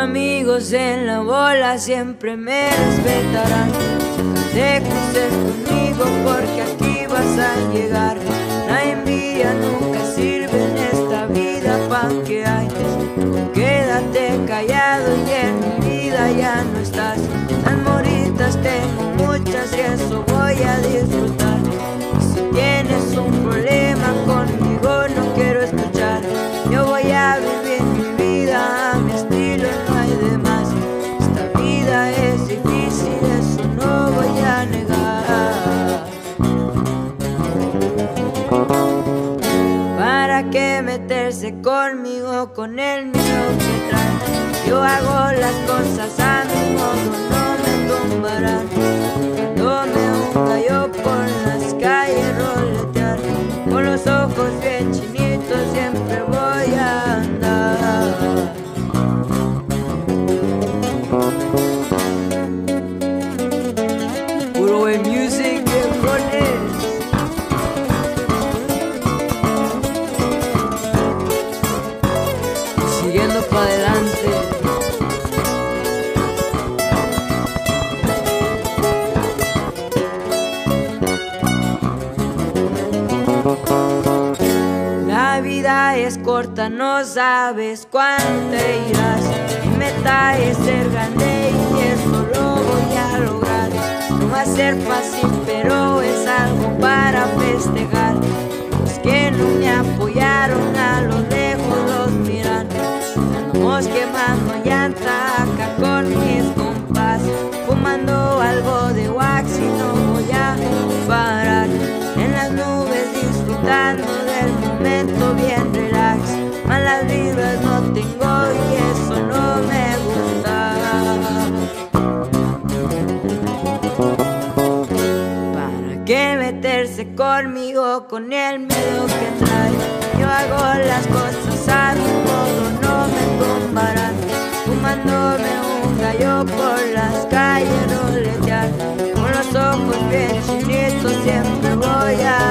Todos en la bola siempre me respetarán. Te cruces conmigo porque aquí vas a conmigo con el miedo que trae? Yo hago las cosas a es corta, no sabes cuándo te irás. Mi meta es ser grande y eso lo voy a lograr. No va a ser fácil, pero es algo para festejar. Los que no me apoyaron a lo lejos los miran. Andamos quemando llanta acá con mis compas. Fumando algo de wax y no voy a parar. En las nubes disfrutando del momento que meterse conmigo con el miedo que trae. Yo hago las cosas a mi modo, no me tumbarán, fumándome un gallo por las calles roletear, con los ojos bien chinitos siempre voy a